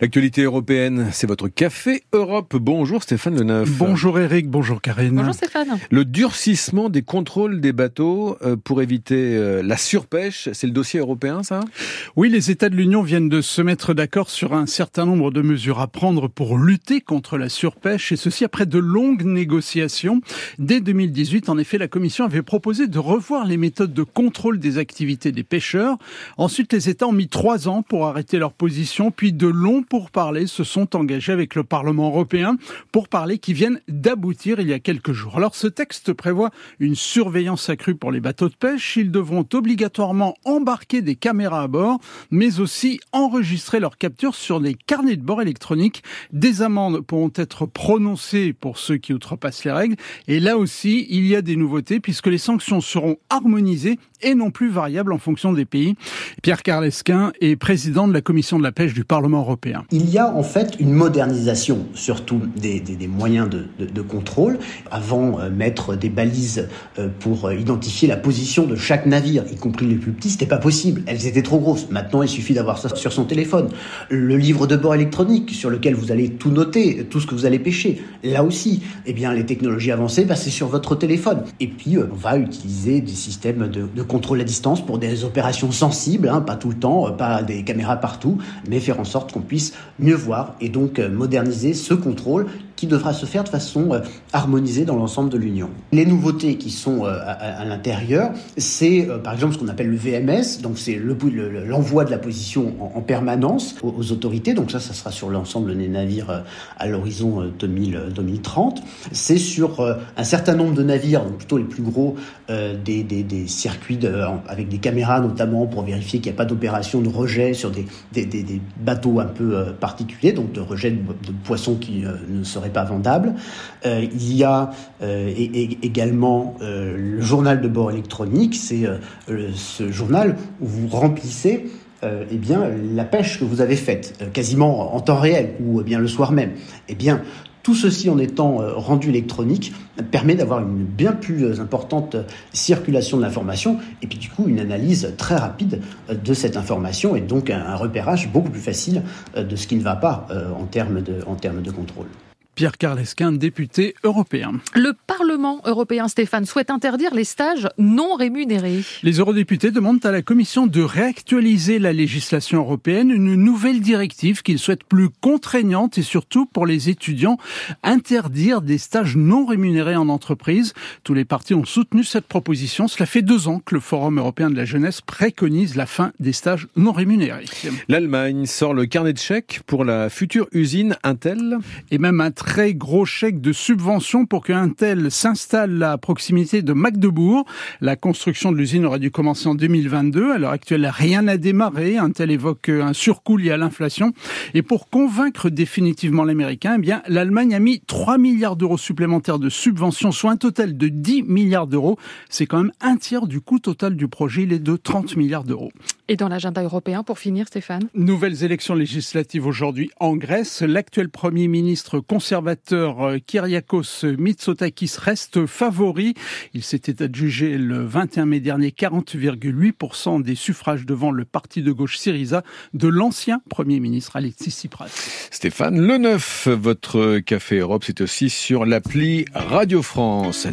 L'actualité européenne, c'est votre café Europe. Bonjour Stéphane Leneuf. Bonjour Eric, bonjour Karine. Bonjour Stéphane. Le durcissement des contrôles des bateaux euh, pour éviter euh, la surpêche, c'est le dossier européen ça? Oui, les États de l'Union viennent de se mettre d'accord sur un certain nombre de mesures à prendre pour lutter contre la surpêche et ceci après de longues négociations. Dès 2018, en effet, la Commission avait proposé de revoir les méthodes de contrôle des activités des pêcheurs. Ensuite, les États ont mis trois ans pour arrêter leur position, puis de longs pourparlers se sont engagés avec le Parlement européen pour parler qui viennent d'aboutir il y a quelques jours. Alors ce texte prévoit une surveillance accrue pour les bateaux de pêche. Ils devront obligatoirement embarquer des caméras à bord, mais aussi enregistrer leur capture sur des carnets de bord électroniques. Des amendes pourront être prononcées pour ceux qui outrepassent les règles. Et là aussi, il y a des nouveautés puisque les sanctions seront harmonisées et non plus variables en fonction des pays. Pierre Carlesquin est président de la commission de la pêche du Parlement européen. Il y a en fait une modernisation surtout des, moyens de, contrôle. Avant, euh, mettre des balises euh, pour euh, identifier la position de chaque navire, y compris les plus petits, c'était pas possible. Elles étaient trop grosses. Maintenant, il suffit d'avoir ça sur son téléphone. Le livre de bord électronique sur lequel vous allez tout noter, tout ce que vous allez pêcher. Là aussi, eh bien, les technologies avancées, bah, c'est sur votre téléphone. Et puis, on va utiliser des systèmes de, de contrôle à distance pour des opérations sensibles, hein, pas tout le temps, pas des caméras partout, mais faire en sorte qu'on puisse mieux voir et donc euh, moderniser ce contrôle qui devra se faire de façon euh, harmonisée dans l'ensemble de l'Union. Les nouveautés qui sont euh, à, l'intérieur, c'est par exemple ce qu'on appelle le VMS, donc c'est l'envoi le, de la position en, en permanence aux, autorités, donc ça, ça sera sur l'ensemble des navires à l'horizon 2030. C'est sur un certain nombre de navires, donc plutôt les plus gros, des, circuits avec des caméras notamment pour vérifier qu'il n'y a pas d'opération de rejet sur des, bateaux un peu euh, particuliers, donc de rejet de, poissons qui euh, ne seraient pas vendables. Euh, il y a euh, également euh, le journal de bord électronique, c'est ce journal où vous remplissez eh bien, la pêche que vous avez faite, quasiment en temps réel ou bien le soir même, eh bien, tout ceci en étant rendu électronique permet d'avoir une bien plus importante circulation de l'information et puis du coup une analyse très rapide de cette information et donc un, repérage beaucoup plus facile de ce qui ne va pas en termes de contrôle. Pierre Carlesquin, député européen. Le Parlement européen, Stéphane, souhaite interdire les stages non rémunérés. Les eurodéputés demandent à la Commission de réactualiser la législation européenne, une nouvelle directive qu'ils souhaitent plus contraignante et surtout pour les étudiants, interdire des stages non rémunérés en entreprise. Tous les partis ont soutenu cette proposition. Cela fait deux ans que le Forum européen de la jeunesse préconise la fin des stages non rémunérés. L'Allemagne sort le carnet de chèques pour la future usine Intel. Et même un très gros chèque de subvention pour qu'un tel s'installe à proximité de Magdebourg. La construction de l'usine aurait dû commencer en 2022. À l'heure actuelle, rien n'a démarré. Un tel évoque un surcoût lié à l'inflation. Et pour convaincre définitivement l'Américain, eh bien, l'Allemagne a mis 3 milliards d'euros supplémentaires de subventions, soit un total de 10 milliards d'euros. C'est quand même un tiers du coût total du projet. Il est de 30 milliards d'euros. Et dans l'agenda européen, pour finir, Stéphane Nouvelles élections législatives aujourd'hui en Grèce. L'actuel Premier ministre conservateur conservateur Kyriakos Mitsotakis reste favori. Il s'était adjugé le 21 mai dernier 40,8% des suffrages devant le parti de gauche Syriza de l'ancien Premier ministre Alexis Tsipras. Stéphane Le Neuf, votre Café Europe, c'est aussi sur l'appli Radio France.